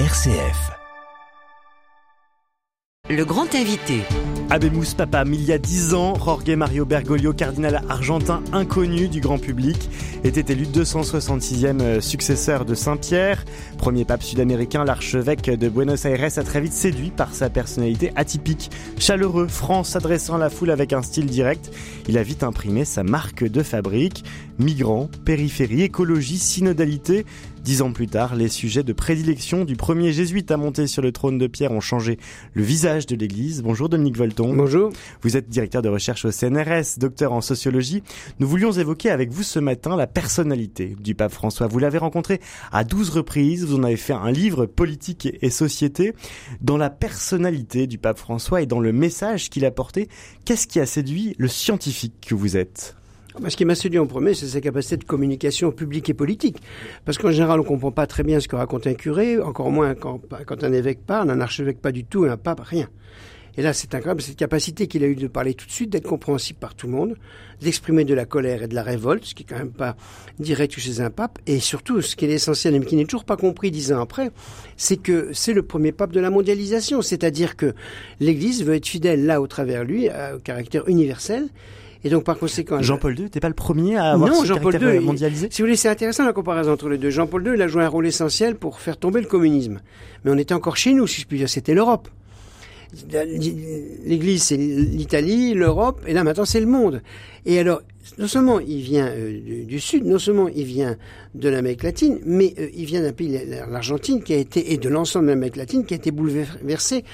RCF. Le grand invité. Abemus Papam, il y a dix ans, Jorge Mario Bergoglio, cardinal argentin inconnu du grand public, était élu 266e euh, successeur de Saint-Pierre. Premier pape sud-américain, l'archevêque de Buenos Aires a très vite séduit par sa personnalité atypique. Chaleureux, franc, s'adressant à la foule avec un style direct, il a vite imprimé sa marque de fabrique. Migrants, périphérie, écologie, synodalité, Dix ans plus tard, les sujets de prédilection du premier jésuite à monter sur le trône de pierre ont changé le visage de l'Église. Bonjour Dominique Volton. Bonjour. Vous êtes directeur de recherche au CNRS, docteur en sociologie. Nous voulions évoquer avec vous ce matin la personnalité du pape François. Vous l'avez rencontré à douze reprises, vous en avez fait un livre politique et société. Dans la personnalité du pape François et dans le message qu'il a porté, qu'est-ce qui a séduit le scientifique que vous êtes? Ce qui m'a séduit en premier, c'est sa capacité de communication publique et politique. Parce qu'en général, on comprend pas très bien ce que raconte un curé, encore moins quand, quand un évêque parle, un archevêque pas du tout, un pape, rien. Et là, c'est incroyable, cette capacité qu'il a eu de parler tout de suite, d'être compréhensible par tout le monde, d'exprimer de la colère et de la révolte, ce qui est quand même pas direct chez un pape, et surtout, ce qui est essentiel, mais qui n'est toujours pas compris dix ans après, c'est que c'est le premier pape de la mondialisation, c'est-à-dire que l'Église veut être fidèle là, au travers lui, au caractère universel, et donc, par conséquent. Jean-Paul II n'était pas le premier à avoir non, ce Jean-Paul II, mondialisé Si vous voulez, c'est intéressant la comparaison entre les deux. Jean-Paul II, il a joué un rôle essentiel pour faire tomber le communisme. Mais on était encore chez nous, si je puis dire. C'était l'Europe. L'Église, c'est l'Italie, l'Europe, et là maintenant c'est le monde. Et alors, non seulement il vient euh, du, Sud, non seulement il vient de l'Amérique latine, mais euh, il vient d'un pays, l'Argentine, qui a été, et de l'ensemble de l'Amérique latine, qui a été bouleversé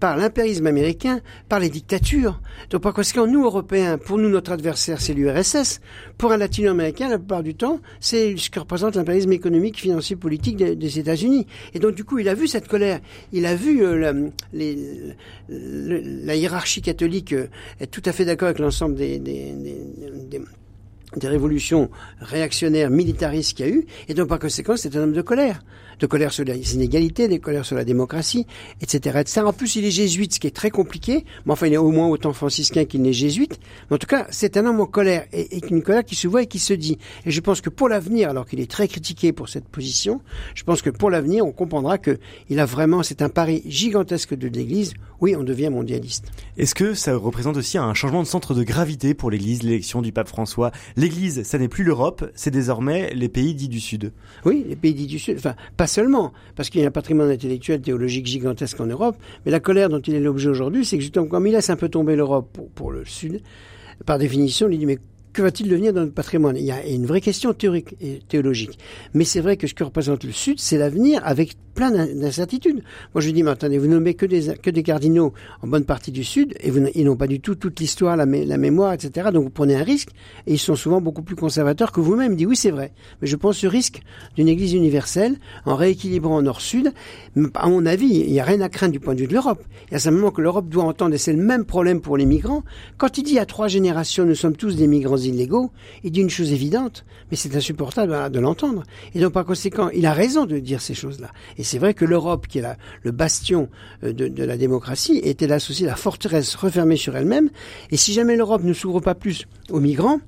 par l'impérialisme américain, par les dictatures. Donc par conséquent, nous, Européens, pour nous, notre adversaire, c'est l'URSS. Pour un latino-américain, la plupart du temps, c'est ce que représente l'impérialisme économique, financier, politique des, États-Unis. Et donc du coup, il a vu cette colère. Il a vu euh, la, hiérarchie catholique être tout à fait d'accord avec l'ensemble des, des des, des révolutions réactionnaires, militaristes qu'il y a eu, et donc par conséquent, c'est un homme de colère. De colère sur les inégalités, de colère sur la démocratie, etc.. En plus, il est jésuite, ce qui est très compliqué, mais enfin, il est au moins autant franciscain qu'il n'est jésuite. En tout cas, c'est un homme en colère, et, et, une colère qui se voit et qui se dit. Et je pense que pour l'avenir, alors qu'il est très critiqué pour cette position, je pense que pour l'avenir, on comprendra que il a vraiment, c'est un pari gigantesque de l'Église. Oui, on devient mondialiste. Est-ce que ça représente aussi un changement de centre de gravité pour l'Église, l'élection du pape François L'Église, ça n'est plus l'Europe, c'est désormais les pays dits du Sud. Oui, les pays dits du Sud. Enfin, pas seulement, parce qu'il y a un patrimoine intellectuel, théologique gigantesque en Europe, mais la colère dont il est l'objet aujourd'hui, c'est que justement, comme il laisse un peu tomber l'Europe pour, le Sud, par définition, il dit, mais que va-t-il devenir dans notre patrimoine? Il y a une vraie question théorique et théologique. Mais c'est vrai que ce que représente le Sud, c'est l'avenir avec plein d'incertitudes. Moi, je dis, mais attendez, vous nommez que des, que des cardinaux en bonne partie du Sud, et ils n'ont pas du tout toute l'histoire, la, mémoire, etc. Donc, vous prenez un risque, et ils sont souvent beaucoup plus conservateurs que vous-même. dit, oui, c'est vrai. Mais je pense ce risque d'une Église universelle, en rééquilibrant Nord-Sud, à mon avis, il n'y a rien à craindre du point de vue de l'Europe. Il y a simplement que l'Europe doit entendre, et c'est le même problème pour les migrants. Quand il dit à trois générations, nous sommes tous des migrants illégaux, il dit une chose évidente, mais c'est insupportable de l'entendre. Et donc, par conséquent, il a raison de dire ces choses-là. Et c'est vrai que l'Europe, qui est le bastion euh, de, de, la démocratie, était là aussi la forteresse refermée sur elle-même. Et si jamais l'Europe ne s'ouvre pas plus aux migrants,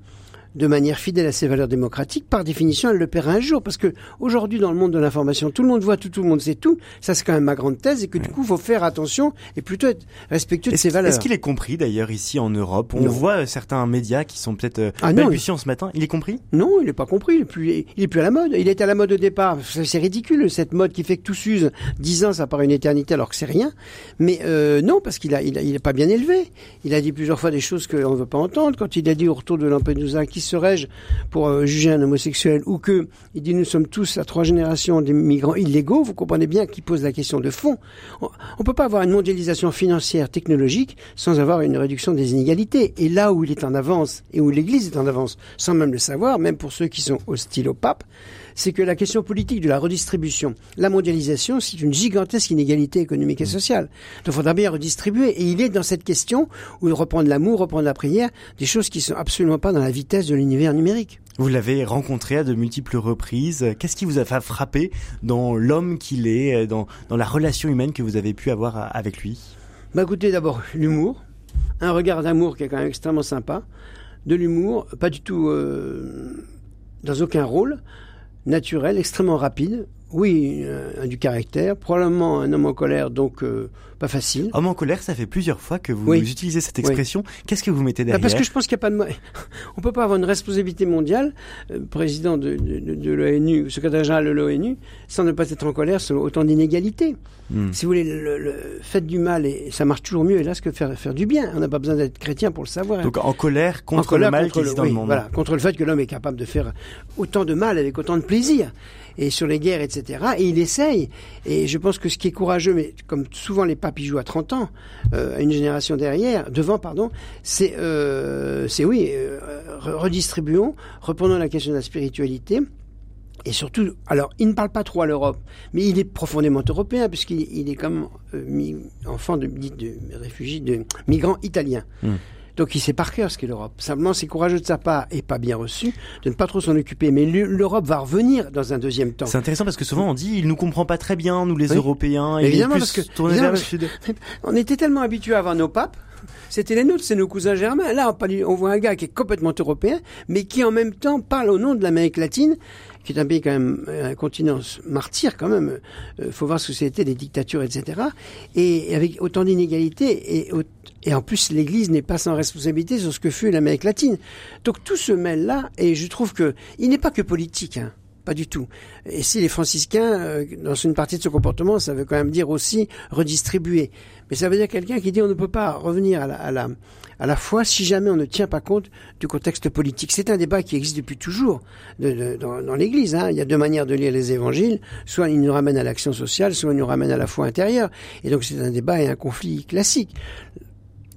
de manière fidèle à ses valeurs démocratiques, par définition, elle le paiera un jour. Parce que aujourd'hui, dans le monde de l'information, tout le monde voit tout, tout le monde sait tout. Ça, c'est quand même ma grande thèse, et que du coup, il faut faire attention et plutôt être respectueux de ses valeurs. Est-ce qu'il est compris d'ailleurs ici en Europe? On voit euh, certains médias qui sont peut-être euh, ah ce matin. Il est compris? Non, il n'est pas compris. Il est, plus, il est plus à la mode. Il était à la mode au départ. C'est ridicule cette mode qui fait que tout s'use. Dix ans, ça paraît une éternité alors que c'est rien. Mais euh, non, parce qu'il a, il, a, il est pas bien élevé. Il a dit plusieurs fois des choses qu'on ne veut pas entendre. Quand il a dit au retour de Lampedusa qui serais-je pour euh, juger un homosexuel ou que il dit nous sommes tous à trois générations des migrants illégaux, vous comprenez bien qu'il pose la question de fond. On ne peut pas avoir une mondialisation financière, technologique, sans avoir une réduction des inégalités. Et là où il est en avance et où l'Église est en avance, sans même le savoir, même pour ceux qui sont hostiles au pape, c'est que la question politique de la redistribution, la mondialisation, c'est une gigantesque inégalité économique et sociale. Donc il faudra bien redistribuer. Et il est dans cette question où reprendre l'amour, reprendre la prière, des choses qui sont absolument pas dans la vitesse de l'univers numérique. Vous l'avez rencontré à de multiples reprises. Qu'est-ce qui vous a fait frapper dans l'homme qu'il est, dans, dans la relation humaine que vous avez pu avoir avec lui? Bah écoutez, d'abord l'humour, un regard d'amour qui est quand même extrêmement sympa, de l'humour, pas du tout euh, dans aucun rôle, naturel, extrêmement rapide, oui, euh, du caractère, probablement un homme en colère, donc euh, pas facile. Homme en colère, ça fait plusieurs fois que vous utilisez cette expression. Qu'est-ce que vous mettez bah, derrière Parce que je pense qu'il n'y a pas de... On peut pas avoir une responsabilité mondiale, euh, président de, de, de l'ONU, secrétaire général de l'ONU, sans ne pas être en colère sur autant d'inégalités. Hmm. Si vous voulez, le, le, faites du mal et ça marche toujours mieux, hélas, que faire, faire du bien. On n'a pas besoin d'être chrétien pour le savoir. Donc en colère contre le mal qui existe dans le monde. Voilà, contre le fait que l'homme est capable de faire autant de mal avec autant de plaisir et sur les guerres, etc. Et il essaye. Et je pense que ce qui est courageux, mais comme souvent les papes jouent à 30 ans, euh, une génération derrière, devant, pardon, c'est, euh, oui, euh, redistribuons, reprenons la question de la spiritualité. Et surtout, alors, il ne parle pas trop à l'Europe, mais il est profondément européen, puisqu'il il est comme euh, enfant de, de, réfugiés, de migrants italiens. Hmm. Donc il sait par cœur ce qu'est l'Europe. Simplement, c'est courageux de sa part et pas bien reçu de ne pas trop s'en occuper. Mais l'Europe va revenir dans un deuxième temps. C'est intéressant parce que souvent on dit il nous comprend pas très bien, nous les Européens. Et évidemment, parce que sud. On était tellement habitués à avoir nos papes c'était les nôtres, c'est nos cousins germains. Là, on voit un gars qui est complètement européen, mais qui en même temps parle au nom de l'Amérique latine, qui est un pays quand même, un continent martyr quand même. Euh, faut voir ce que c'était, les dictatures, etc. Et avec autant d'inégalités, et, et en plus l'Église n'est pas sans responsabilité sur ce que fut l'Amérique latine. Donc tout se mêle là, et je trouve que il n'est pas que politique. Hein. Pas du tout. Et si les franciscains, euh, dans une partie de ce comportement, ça veut quand même dire aussi redistribuer. Mais ça veut dire quelqu'un qui dit on ne peut pas revenir à la, foi si jamais on ne tient pas compte du contexte politique. C'est un débat qui existe depuis toujours dans l'Église. Hein. Il y a deux manières de lire les évangiles. Soit ils nous ramènent à l'action sociale, soit ils nous ramènent à la foi intérieure. Et donc c'est un débat et un conflit classique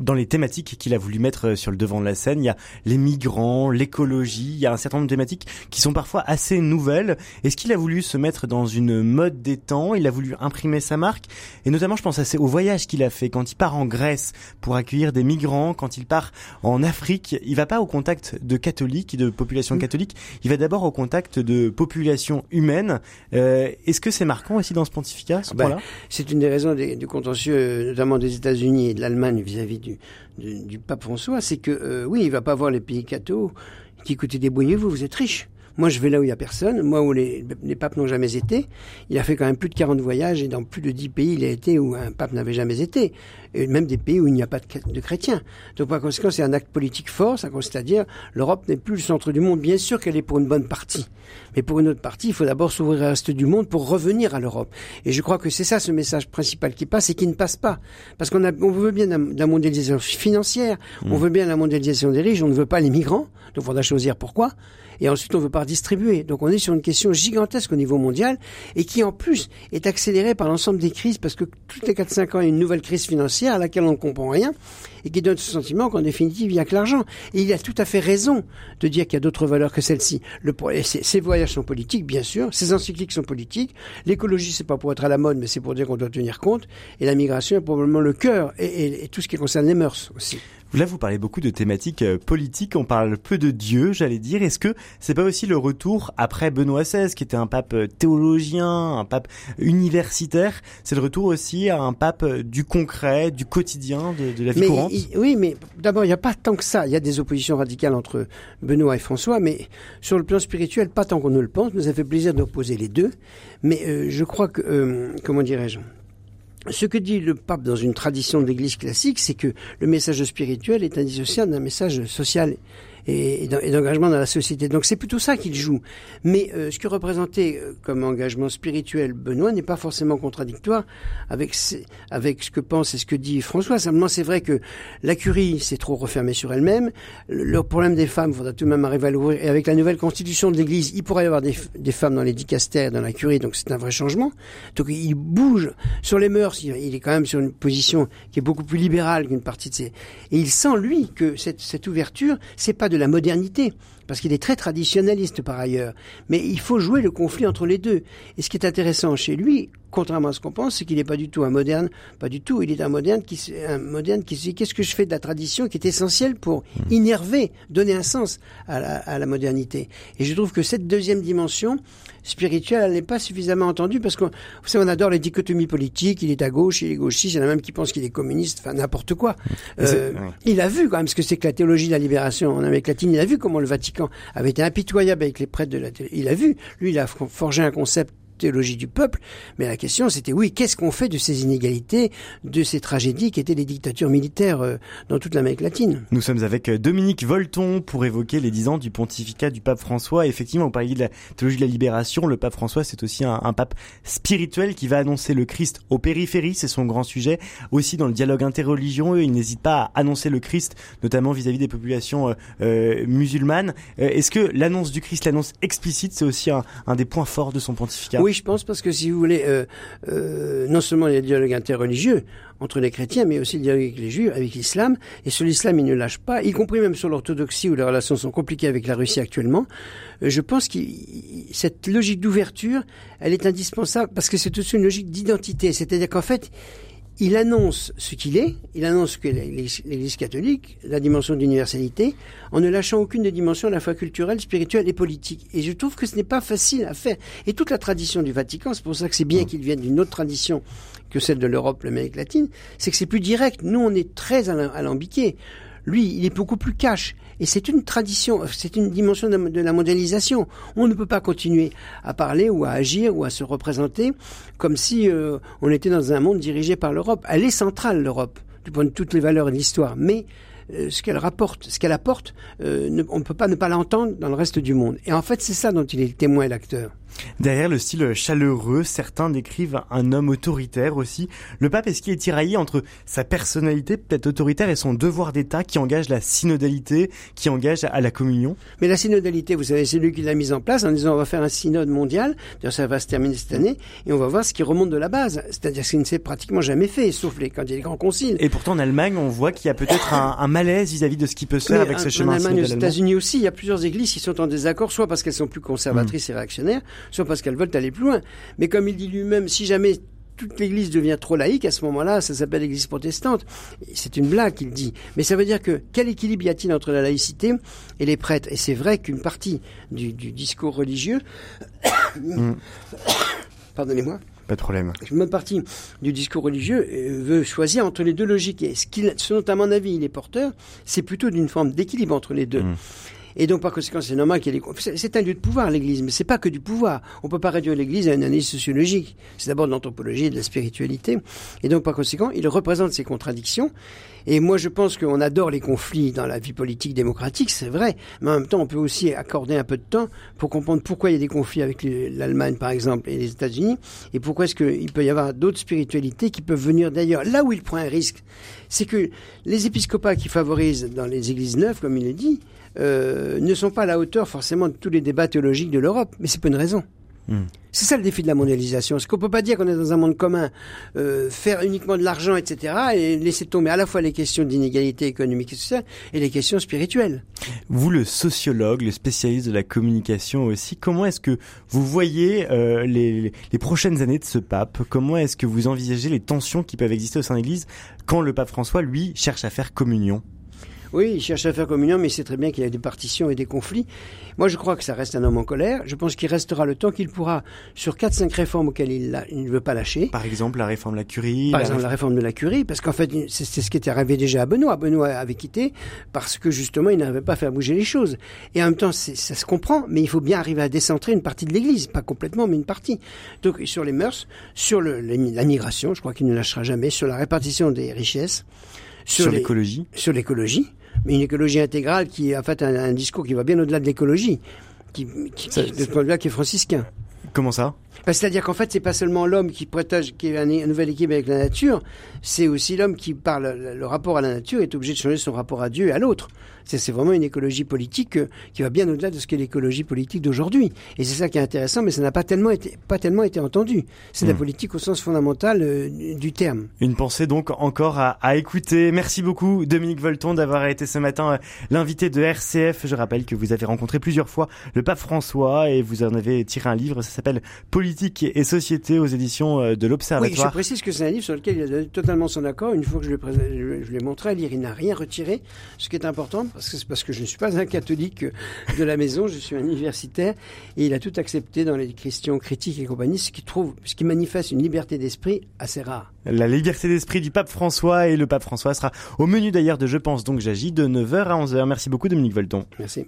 dans les thématiques qu'il a voulu mettre euh, sur le devant de la scène, il y a les migrants, l'écologie, il y a un certain nombre de thématiques qui sont parfois assez nouvelles. Est-ce qu'il a voulu se mettre dans une mode des temps? Il a voulu imprimer sa marque? Et notamment, je pense à au voyage qu'il a fait. Quand il part en Grèce pour accueillir des migrants, quand il part en Afrique, il va pas au contact de catholiques, de populations mm. catholiques, il va d'abord au contact de populations humaines. Euh, Est-ce que c'est marquant aussi dans ce pontificat, ce ben, C'est une des raisons du contentieux, notamment des États-Unis et de l'Allemagne vis-à-vis du du, pape François, c'est que euh, oui, il va pas voir les pays cathos qui écoutez, débrouillez-vous, vous êtes riches. Moi, je vais là où il y a personne. Moi, où les, les papes n'ont jamais été. Il a fait quand même plus de 40 voyages et dans plus de 10 pays, il a été où un pape n'avait jamais été. Et même des pays où il n'y a pas de, chrétiens. Donc, par conséquent, c'est un acte politique fort. Ça consiste à dire, l'Europe n'est plus le centre du monde. Bien sûr qu'elle est pour une bonne partie. Mais pour une autre partie, il faut d'abord s'ouvrir au reste du monde pour revenir à l'Europe. Et je crois que c'est ça ce message principal qui passe et qui ne passe pas. Parce qu'on on veut bien la, mondialisation financière, on mmh. veut bien la mondialisation des riches, on ne veut pas les migrants. Donc, il faudra choisir pourquoi et ensuite on veut pas distribuer. Donc on est sur une question gigantesque au niveau mondial et qui en plus est accélérée par l'ensemble des crises parce que toutes les 4-5 ans il y a une nouvelle crise financière à laquelle on ne comprend rien et qui donne ce sentiment qu'en définitive il n'y a que l'argent. Et il a tout à fait raison de dire qu'il y a d'autres valeurs que celle-ci. Ces voyages sont politiques, bien sûr, ces encycliques sont politiques, l'écologie c'est pas pour être à la mode mais c'est pour dire qu'on doit tenir compte et la migration est probablement le cœur et, et tout ce qui concerne les mœurs aussi. Là, vous parlez beaucoup de thématiques euh, politiques, on parle peu de Dieu, j'allais dire. Est-ce que c'est pas aussi le retour après Benoît XVI, qui était un pape euh, théologien, un pape universitaire? C'est le retour aussi à un pape euh, du concret, du quotidien, de, la vie courante? Oui, mais d'abord, il n'y a pas tant que ça. Il y a des oppositions radicales entre Benoît et François, mais sur le plan spirituel, pas tant qu'on ne le pense. Nous a fait plaisir d'opposer les deux. Mais je crois que, comment dirais-je? Ce que dit le pape dans une tradition de l'Église classique, c'est que le message spirituel est indissociable d'un message social et, d'engagement dans la société. Donc c'est plutôt ça qu'il joue. Mais euh, ce que représentait euh, comme engagement spirituel Benoît n'est pas forcément contradictoire avec, avec ce que pense et ce que dit François. Simplement, c'est vrai que la curie s'est trop refermée sur elle-même. Le, problème des femmes, il faudra tout de même arriver à l'ouvrir. Et avec la nouvelle constitution de l'Église, il pourrait y avoir des, des femmes dans les dicastères, dans la curie, donc c'est un vrai changement. Donc il bouge sur les mœurs. Il est quand même sur une position qui est beaucoup plus libérale qu'une partie de ses... Et il sent, lui, que cette, cette ouverture, c'est pas de la modernité, parce qu'il est très traditionnaliste par ailleurs. Mais il faut jouer le conflit entre les deux. Et ce qui est intéressant chez lui, contrairement à ce qu'on pense, c'est qu'il n'est pas du tout un moderne, pas du tout. Il est un moderne qui, un moderne qui se dit qu'est-ce que je fais de la tradition qui est essentielle pour mmh. innerver, donner un sens à la, à la modernité? Et je trouve que cette deuxième dimension spirituelle, elle n'est pas suffisamment entendue parce qu'on, vous savez, on adore les dichotomies politiques. Il est à gauche, il est gauchiste. Il y en a même qui pensent qu'il est communiste, enfin n'importe quoi. Euh, il a vu quand même ce que c'est que la théologie de la libération en Amérique latine. Il a vu comment le Vatican avait été impitoyable avec les prêtres de la. Il a vu, lui, il a forgé un concept théologie du peuple, mais la question c'était oui, qu'est-ce qu'on fait de ces inégalités, de ces tragédies qui étaient les dictatures militaires euh, dans toute l'Amérique latine? Nous sommes avec euh, Dominique Volton pour évoquer les dix ans du pontificat du pape François. Effectivement, vous parliez de la théologie de la libération. Le pape François, c'est aussi un, un, pape spirituel qui va annoncer le Christ aux périphéries, c'est son grand sujet. Aussi dans le dialogue interreligieux, il n'hésite pas à annoncer le Christ, notamment vis-à-vis des populations euh, euh musulmanes. Est-ce que l'annonce du Christ, l'annonce explicite, c'est aussi un, un, des points forts de son pontificat? Oui, je pense parce que si vous voulez, euh, euh, non seulement il y a le dialogue interreligieux entre les chrétiens, mais aussi le dialogue avec les juifs, avec l'islam. Et sur l'islam, il ne lâche pas, y compris même sur l'orthodoxie où les relations sont compliquées avec la Russie actuellement. Euh, je pense que cette logique d'ouverture, elle est indispensable parce que c'est aussi une logique d'identité. C'est-à-dire qu'en fait, il annonce ce qu'il est, il annonce que l'Église catholique, la dimension d'universalité, en ne lâchant aucune des dimensions à la fois culturelle, spirituelle et politique. Et je trouve que ce n'est pas facile à faire. Et toute la tradition du Vatican, c'est pour ça que c'est bien mmh. qu'il vienne d'une autre tradition que celle de l'Europe, l'Amérique latine, c'est que c'est plus direct. Nous, on est très alambiqués. Lui, il est beaucoup plus cash. Et c'est une tradition, c'est une dimension de la mondialisation. On ne peut pas continuer à parler ou à agir ou à se représenter comme si euh, on était dans un monde dirigé par l'Europe. Elle est centrale, l'Europe, du point de toutes les valeurs de l'histoire. Mais euh, ce qu'elle rapporte, ce qu'elle apporte, euh, on ne peut pas ne pas l'entendre dans le reste du monde. Et en fait, c'est ça dont il est le témoin et l'acteur. Derrière le style chaleureux, certains décrivent un homme autoritaire aussi. Le pape, est-ce qu'il est tiraillé entre sa personnalité peut-être autoritaire et son devoir d'État qui engage la synodalité, qui engage à la communion? Mais la synodalité, vous savez, c'est lui qui l'a mise en place en disant on va faire un synode mondial, d'ailleurs ça va se terminer cette année, et on va voir ce qui remonte de la base. C'est-à-dire ce qui ne s'est pratiquement jamais fait, sauf les, quand il y a les grands conciles. Et pourtant en Allemagne, on voit qu'il y a peut-être un, malaise vis-à-vis de ce qui peut se faire avec ce chemin En Allemagne, aux États-Unis aussi, il y a plusieurs églises qui sont en désaccord, soit parce qu'elles sont plus conservatrices et réactionnaires, soit parce qu'elles veulent aller plus loin. Mais comme il dit lui-même, si jamais toute l'Église devient trop laïque, à ce moment-là, ça s'appelle l'Église protestante. C'est une blague qu'il dit. Mais ça veut dire que quel équilibre y a-t-il entre la laïcité et les prêtres? Et c'est vrai qu'une partie du, discours religieux... Pardonnez-moi. Pas de problème. Une partie du discours religieux euh, veut choisir entre les deux logiques. Et ce, ce dont, à mon avis, il est porteur, c'est plutôt d'une forme d'équilibre entre les deux. Mm. Et donc, par conséquent, c'est normal qu'il y ait des... C'est un lieu de pouvoir, l'Église, mais c'est pas que du pouvoir. On peut pas réduire l'Église à une analyse sociologique. C'est d'abord de l'anthropologie et de la spiritualité. Et donc, par conséquent, il représente ces contradictions. Et moi, je pense qu'on adore les conflits dans la vie politique démocratique, c'est vrai. Mais en même temps, on peut aussi accorder un peu de temps pour comprendre pourquoi il y a des conflits avec l'Allemagne, par exemple, et les États-Unis, et pourquoi est-ce qu'il peut y avoir d'autres spiritualités qui peuvent venir d'ailleurs. Là où il prend un risque, c'est que les épiscopats qui favorisent dans les églises neuves, comme il est dit, euh, ne sont pas à la hauteur forcément de tous les débats théologiques de l'Europe. Mais c'est pas une raison. Hmm. C'est ça le défi de la mondialisation. C'est qu'on peut pas dire qu'on est dans un monde commun, euh, faire uniquement de l'argent, etc., et laisser tomber à la fois les questions d'inégalité économique et sociale et les questions spirituelles? Vous, le sociologue, le spécialiste de la communication aussi, comment est-ce que vous voyez euh, les, les prochaines années de ce pape? Comment est-ce que vous envisagez les tensions qui peuvent exister au sein de l'Église quand le pape François, lui, cherche à faire communion? Oui, il cherche à faire communion, mais il sait très bien qu'il y a des partitions et des conflits. Moi, je crois que ça reste un homme en colère. Je pense qu'il restera le temps qu'il pourra sur quatre, cinq réformes auxquelles il, ne veut pas lâcher. Par exemple, la réforme de la curie. Par exemple, la réforme de la curie, parce qu'en fait, c'est ce qui était arrivé déjà à Benoît. Benoît avait quitté parce que justement, il n'arrivait pas à faire bouger les choses. Et en même temps, ça se comprend, mais il faut bien arriver à décentrer une partie de l'Église, pas complètement, mais une partie. Donc, sur les mœurs, sur le, la migration, je crois qu'il ne lâchera jamais, sur la répartition des richesses. Sur l'écologie Sur l'écologie mais une écologie intégrale qui est en fait un, discours qui va bien au-delà de l'écologie, qui, qui, de ce point de vue qui est franciscain. Comment ça? Bah, c'est-à-dire qu'en fait, c'est pas seulement l'homme qui protège, qui est un, nouvel équilibre avec la nature, c'est aussi l'homme qui, par le, rapport à la nature, est obligé de changer son rapport à Dieu et à l'autre. C'est vraiment une écologie politique euh, qui va bien au-delà de ce qu'est l'écologie politique d'aujourd'hui. Et c'est ça qui est intéressant, mais ça n'a pas tellement été, pas tellement été entendu. C'est la hmm. politique au sens fondamental euh, du terme. Une pensée donc encore à, à, écouter. Merci beaucoup, Dominique Volton, d'avoir été ce matin euh, l'invité de RCF. Je rappelle que vous avez rencontré plusieurs fois le pape François et vous en avez tiré un livre. Ça s'appelle Politique et société aux éditions euh, de l'Observatoire. Oui, je précise que c'est un livre sur lequel il a donné totalement son accord. Une fois que je l'ai, je montré à lire, il n'a rien retiré, ce qui est important parce que c'est parce que je ne suis pas un catholique de la maison, je suis un universitaire et il a tout accepté dans les questions critiques et compagnie, ce qui trouve, ce qui manifeste une liberté d'esprit assez rare. La liberté d'esprit du pape François et le pape François sera au menu d'ailleurs de Je pense donc j'agis de 9h à 11h. Merci beaucoup Dominique Volton. Merci.